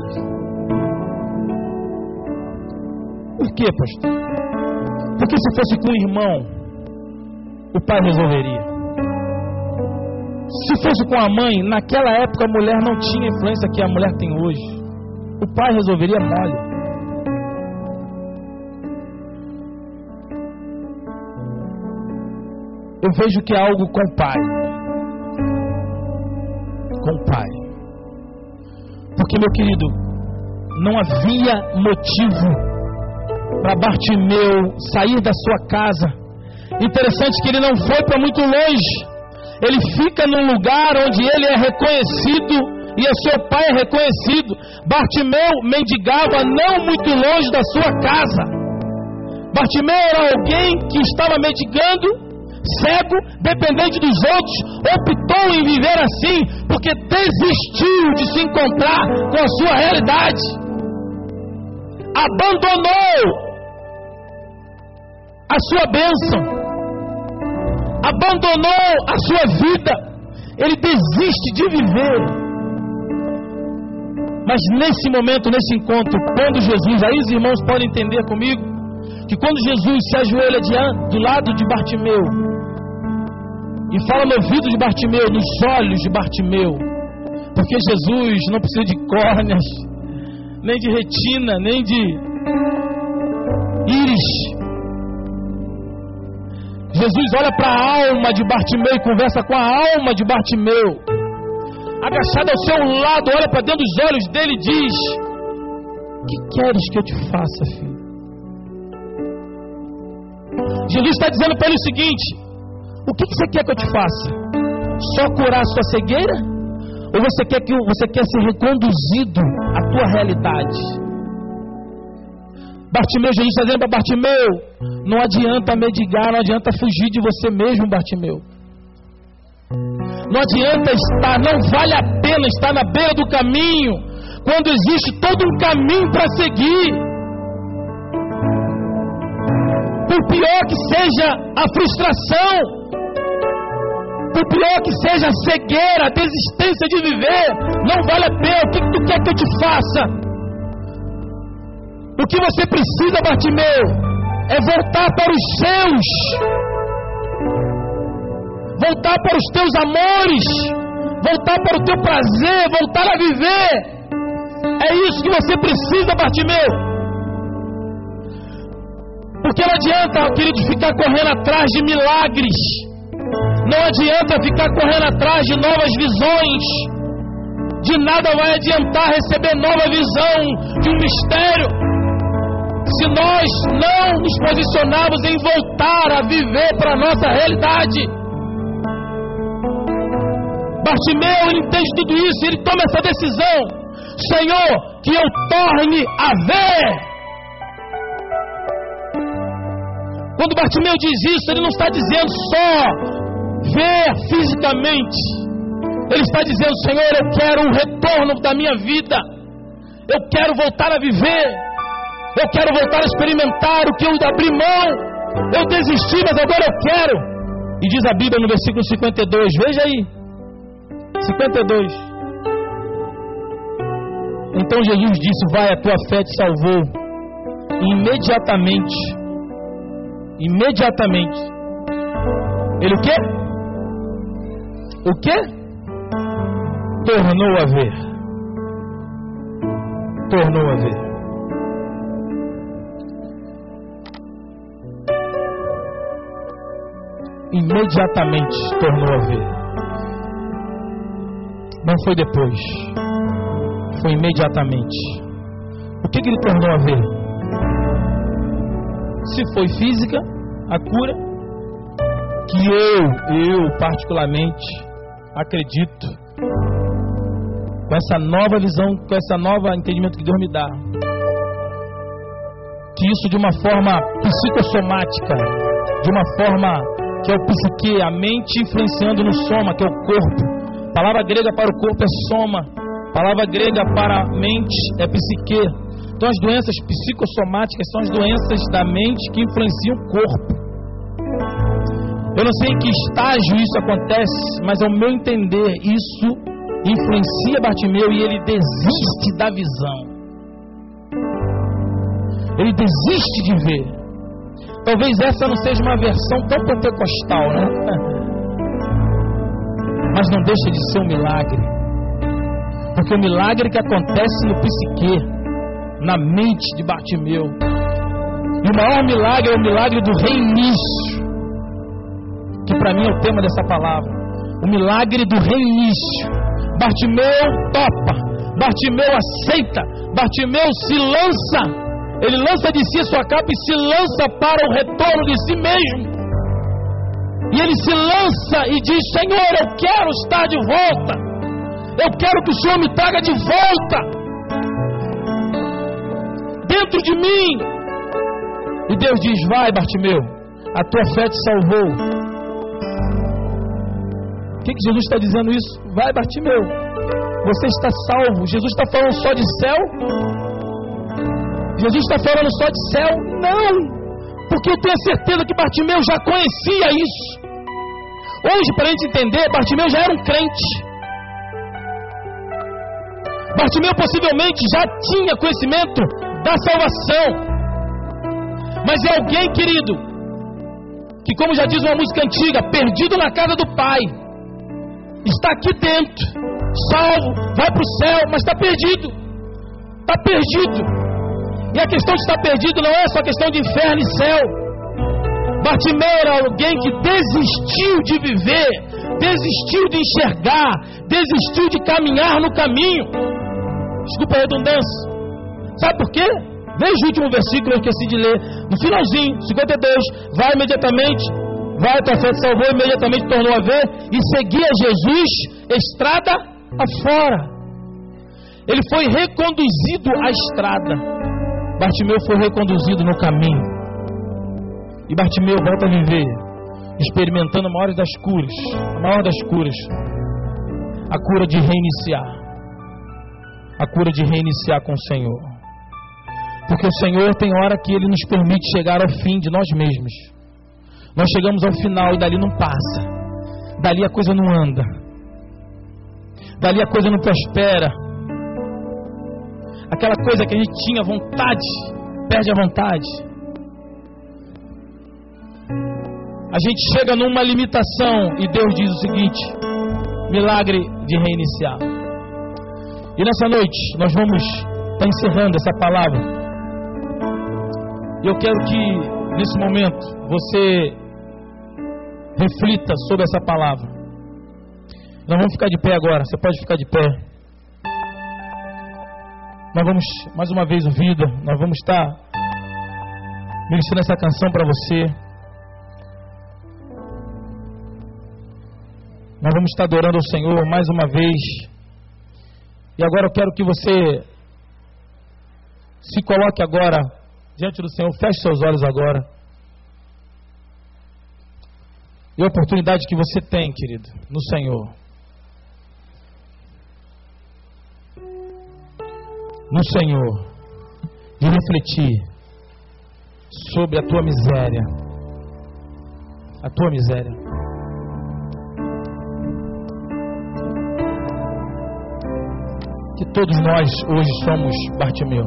Speaker 1: Por quê, pastor? Porque se fosse com o irmão, o pai resolveria. Se fosse com a mãe, naquela época a mulher não tinha a influência que a mulher tem hoje. O pai resolveria mole. Eu vejo que é algo com o pai. Com o pai. Porque, meu querido, não havia motivo para Bartimeu sair da sua casa. Interessante que ele não foi para muito longe ele fica num lugar onde ele é reconhecido e o seu pai é reconhecido. Bartimeu mendigava não muito longe da sua casa. Bartimeu era alguém que estava mendigando, cego, dependente dos outros, optou em viver assim, porque desistiu de se encontrar com a sua realidade. Abandonou a sua bênção abandonou a sua vida, ele desiste de viver. Mas nesse momento, nesse encontro, quando Jesus, aí os irmãos podem entender comigo, que quando Jesus se ajoelha diante, do lado de Bartimeu, e fala no ouvido de Bartimeu, nos olhos de Bartimeu, porque Jesus não precisa de córneas, nem de retina, nem de íris, Jesus olha para a alma de Bartimeu e conversa com a alma de Bartimeu. Agachado ao seu lado, olha para dentro dos olhos dele e diz: O que queres que eu te faça, filho? Jesus está dizendo para ele o seguinte: O que, que você quer que eu te faça? Só curar a sua cegueira? Ou você quer que você quer ser reconduzido à tua realidade? Bartimeu, Jesus está dizendo para Bartimeu: não adianta medigar, não adianta fugir de você mesmo, Bartimeu. Não adianta estar, não vale a pena estar na beira do caminho, quando existe todo um caminho para seguir. Por pior que seja a frustração, por pior que seja a cegueira, a desistência de viver, não vale a pena. O que, tu quer que eu te faça? O que você precisa, Bartimeu, é voltar para os seus, voltar para os teus amores, voltar para o teu prazer, voltar a viver. É isso que você precisa, Bartimeu. Porque não adianta, querido, ficar correndo atrás de milagres. Não adianta ficar correndo atrás de novas visões. De nada vai adiantar receber nova visão de um mistério se nós não nos posicionarmos em voltar a viver para a nossa realidade. Bartimeu, ele entende tudo isso, ele toma essa decisão. Senhor, que eu torne a ver. Quando Bartimeu diz isso, ele não está dizendo só ver fisicamente. Ele está dizendo, Senhor, eu quero um retorno da minha vida. Eu quero voltar a viver. Eu quero voltar a experimentar o que eu abri mão. Eu desisti, mas agora eu quero. E diz a Bíblia no versículo 52, veja aí. 52. Então Jesus disse: Vai, a tua fé te salvou. E imediatamente, imediatamente, ele o quê? O quê? Tornou a ver. Tornou a ver. Imediatamente tornou a ver. Não foi depois, foi imediatamente. O que, que ele tornou a ver? Se foi física, a cura, que eu, eu particularmente, acredito, com essa nova visão, com essa nova entendimento que Deus me dá, que isso de uma forma psicossomática, de uma forma que é o psique, a mente influenciando no soma, que é o corpo. A palavra grega para o corpo é soma, a palavra grega para a mente é psique. Então as doenças psicossomáticas são as doenças da mente que influenciam o corpo. Eu não sei em que estágio isso acontece, mas ao meu entender, isso influencia Bartimeu e ele desiste da visão. Ele desiste de ver. Talvez essa não seja uma versão tão pentecostal, né? (laughs) Mas não deixa de ser um milagre. Porque o milagre que acontece no psique, na mente de Bartimeu. E o maior milagre é o milagre do reinício. Que para mim é o tema dessa palavra. O milagre do reinício. Bartimeu topa. Bartimeu aceita. Bartimeu se lança ele lança de si a sua capa e se lança para o retorno de si mesmo. E ele se lança e diz: Senhor, eu quero estar de volta. Eu quero que o Senhor me traga de volta. Dentro de mim. E Deus diz: Vai, Bartimeu, a tua fé te salvou. O que, que Jesus está dizendo isso? Vai, Bartimeu, você está salvo. Jesus está falando só de céu? Jesus está falando só de céu? Não! Porque eu tenho certeza que Bartimeu já conhecia isso. Hoje, para a gente entender, Bartimeu já era um crente. Bartimeu possivelmente já tinha conhecimento da salvação. Mas é alguém, querido, que, como já diz uma música antiga, perdido na casa do Pai, está aqui dentro, salvo, vai para o céu, mas está perdido. Está perdido. E a questão de estar perdido não é só questão de inferno e céu. Bartimeu era alguém que desistiu de viver, desistiu de enxergar, desistiu de caminhar no caminho. Desculpa a redundância. Sabe por quê? Veja o último versículo, eu esqueci de ler. No finalzinho, 52, vai imediatamente, vai, tua fé salvou, imediatamente tornou a ver e seguia Jesus estrada afora. Ele foi reconduzido à estrada. Bartimeu foi reconduzido no caminho. E Bartimeu volta a viver, experimentando a maior das curas, a maior das curas, a cura de reiniciar. A cura de reiniciar com o Senhor. Porque o Senhor tem hora que Ele nos permite chegar ao fim de nós mesmos. Nós chegamos ao final e dali não passa. Dali a coisa não anda. Dali a coisa não prospera aquela coisa que a gente tinha vontade, perde a vontade. A gente chega numa limitação e Deus diz o seguinte: milagre de reiniciar. E nessa noite nós vamos estar encerrando essa palavra. Eu quero que nesse momento você reflita sobre essa palavra. Nós vamos ficar de pé agora. Você pode ficar de pé. Nós vamos, mais uma vez, o Vida, nós vamos estar ministrando essa canção para você. Nós vamos estar adorando ao Senhor mais uma vez. E agora eu quero que você se coloque agora diante do Senhor, feche seus olhos agora. E a oportunidade que você tem, querido, no Senhor. No Senhor, de refletir sobre a tua miséria. A tua miséria. Que todos nós hoje somos Bartimeu.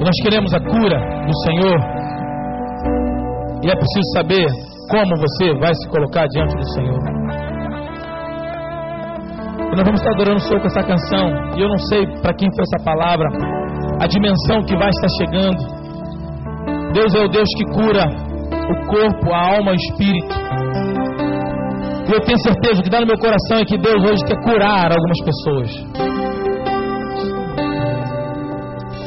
Speaker 1: E nós queremos a cura do Senhor. E é preciso saber como você vai se colocar diante do Senhor. E nós vamos estar adorando o Senhor com essa canção. E eu não sei para quem foi essa palavra, a dimensão que vai estar chegando. Deus é o Deus que cura o corpo, a alma e o espírito. E eu tenho certeza que dá no meu coração é que Deus hoje quer curar algumas pessoas.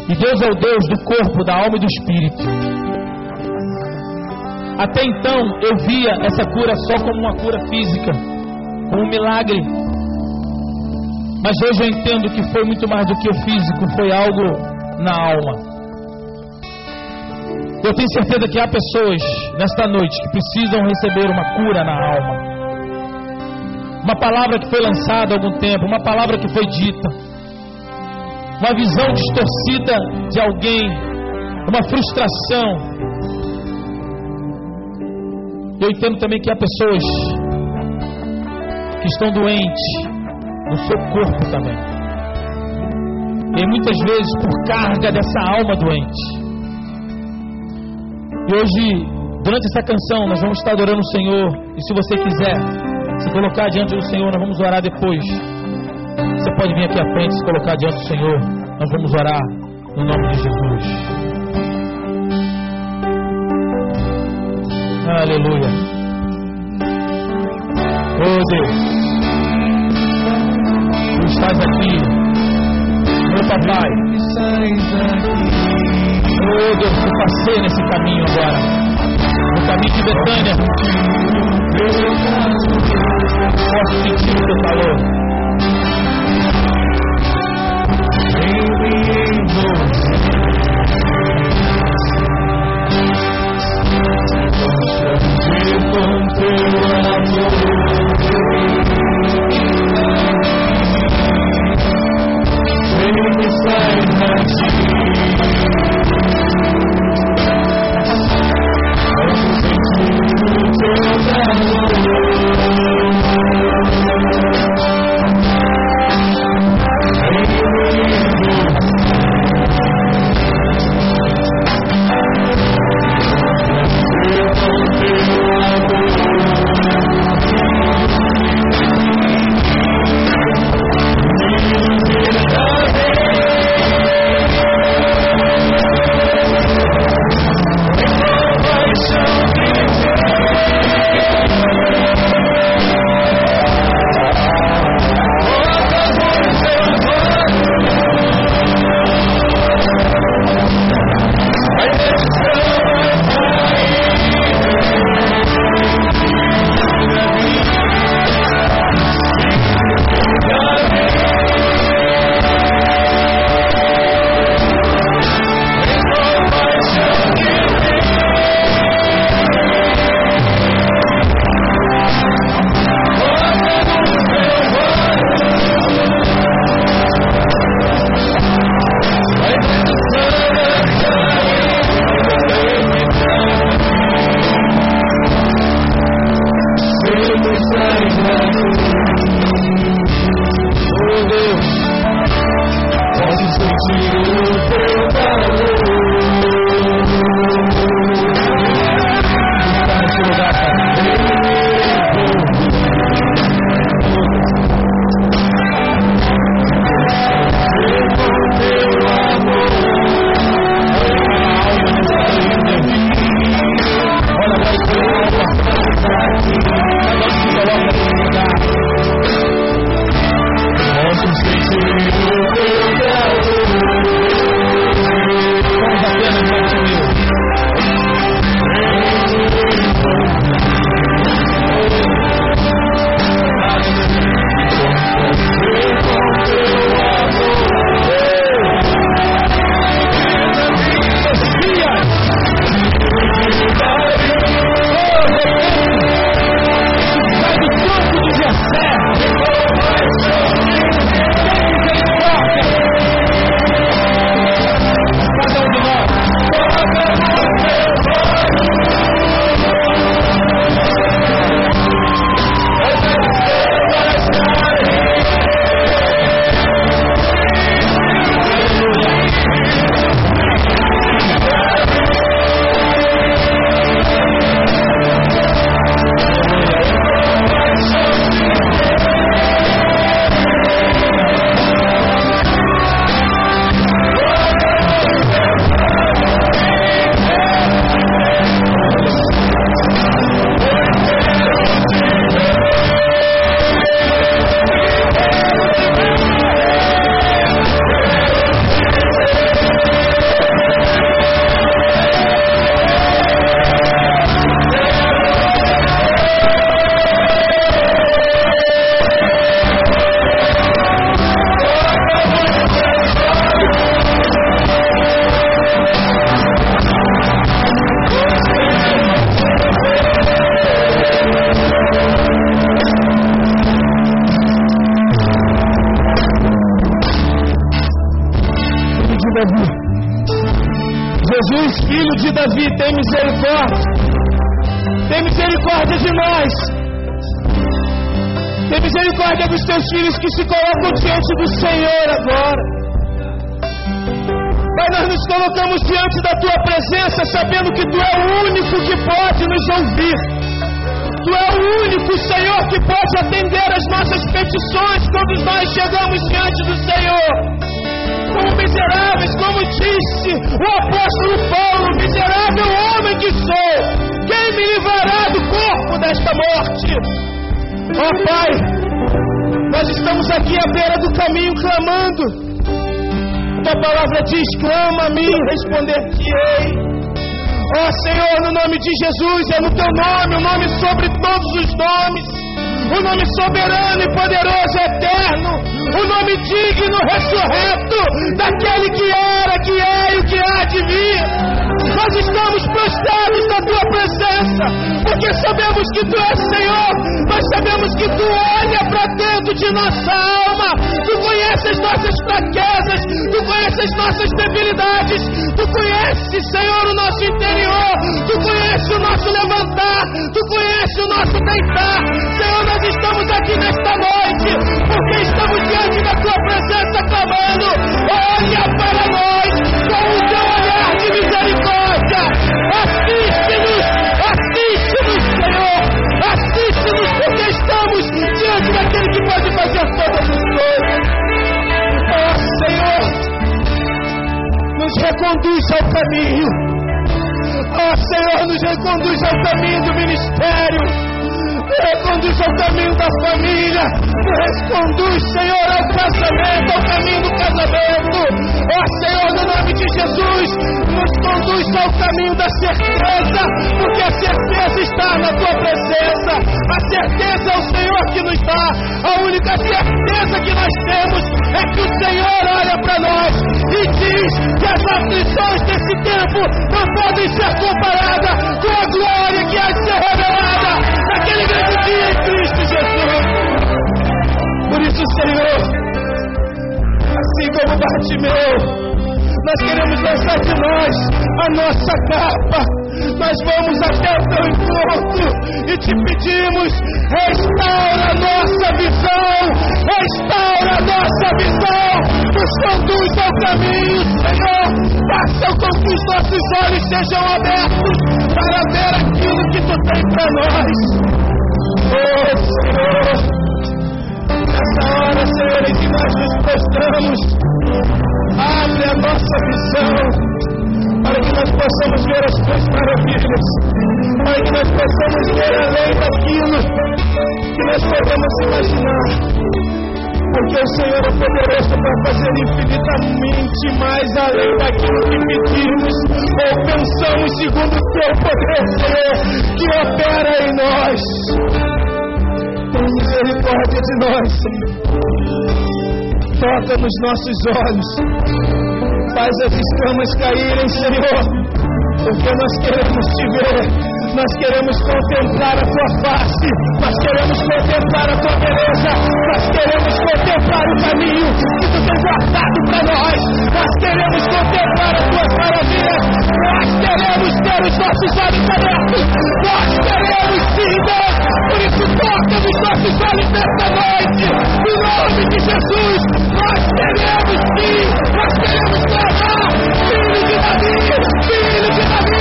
Speaker 1: E Deus é o Deus do corpo, da alma e do espírito. Até então eu via essa cura só como uma cura física, como um milagre. Mas hoje eu entendo que foi muito mais do que o físico, foi algo na alma. Eu tenho certeza que há pessoas nesta noite que precisam receber uma cura na alma. Uma palavra que foi lançada há algum tempo, uma palavra que foi dita, uma visão distorcida de alguém, uma frustração. Eu entendo também que há pessoas que estão doentes no seu corpo também. E muitas vezes por carga dessa alma doente. E hoje, durante essa canção, nós vamos estar adorando o Senhor. E se você quiser se colocar diante do Senhor, nós vamos orar depois. Você pode vir aqui à frente se colocar diante do Senhor. Nós vamos orar no nome de Jesus. Aleluia. Oh Deus, estás aqui, meu papai. Oh Deus, eu passei nesse caminho agora. No caminho de Betânia. Posso sentir o teu calor. Com teu amor. Vem sai
Speaker 2: nós estamos aqui à beira do caminho clamando. Tua palavra diz: clama a mim, responder-te-ei. Ó oh, Senhor, no nome de Jesus, é no teu nome, o nome sobre todos os nomes, o nome soberano e poderoso, eterno, o nome digno, ressurreto, daquele que era, que é e que há de vir. Nós estamos prostrados na tua presença, porque sabemos que tu és Senhor, nós sabemos que tu olha para dentro de nossa alma, tu conheces as nossas fraquezas, tu conheces as nossas debilidades, tu conheces, Senhor, o nosso interior, tu conheces o nosso levantar, tu conheces o nosso deitar. Senhor, nós estamos aqui nesta noite, porque estamos diante da tua presença clamando, olha para nós com o teu olhar de misericórdia. Assiste-nos, assiste-nos, Senhor. Assiste-nos porque estamos diante daquele que pode fazer todas as coisas. Oh, Senhor, nos reconduz ao caminho. Oh, Senhor, nos reconduz ao caminho do ministério reconduz ao caminho da família, nos conduz, Senhor, ao casamento, ao caminho do casamento. Ó Senhor, no nome de Jesus, nos conduz ao caminho da certeza, porque a certeza está na tua presença. A certeza é o Senhor que nos dá. A única certeza que nós temos é que o Senhor olha para nós e diz que as aflições desse tempo não podem ser comparadas com a glória que há de ser revelada naquele grande dia em Cristo Jesus. Por isso, Senhor, assim como Bartimeu, nós queremos lançar de nós a nossa capa. Nós vamos até o teu encontro e te pedimos: restaura a nossa visão, restaura a nossa visão, nos conduz ao caminho, Senhor. Faça com que os nossos olhos sejam abertos para ver aquilo que tu tem para nós. Oh, Senhor. Nessa hora, Senhor, em que nós nos prostramos, abre a nossa visão, para que nós possamos ver as tuas maravilhas, para que nós possamos ver além daquilo que nós podemos imaginar. Porque o Senhor é poderoso para fazer infinitamente mais além daquilo que pedimos ou pensamos, segundo o teu poder, Senhor, que opera em nós tem misericórdia de nós, Senhor. Toca nos nossos olhos. Faz as escamas caírem, Senhor. Porque nós queremos te ver. Nós queremos contemplar a tua face, nós queremos contemplar a tua beleza, nós queremos contemplar o caminho que tu tens guardado para nós, nós queremos contemplar as tuas maravilhas, nós queremos ter os nossos olhos abertos, nós queremos sim, Deus, por isso toca nos nossos olhos nesta noite, em nome de Jesus, nós queremos sim, nós queremos clamar, filho de Davi, filho de Davi.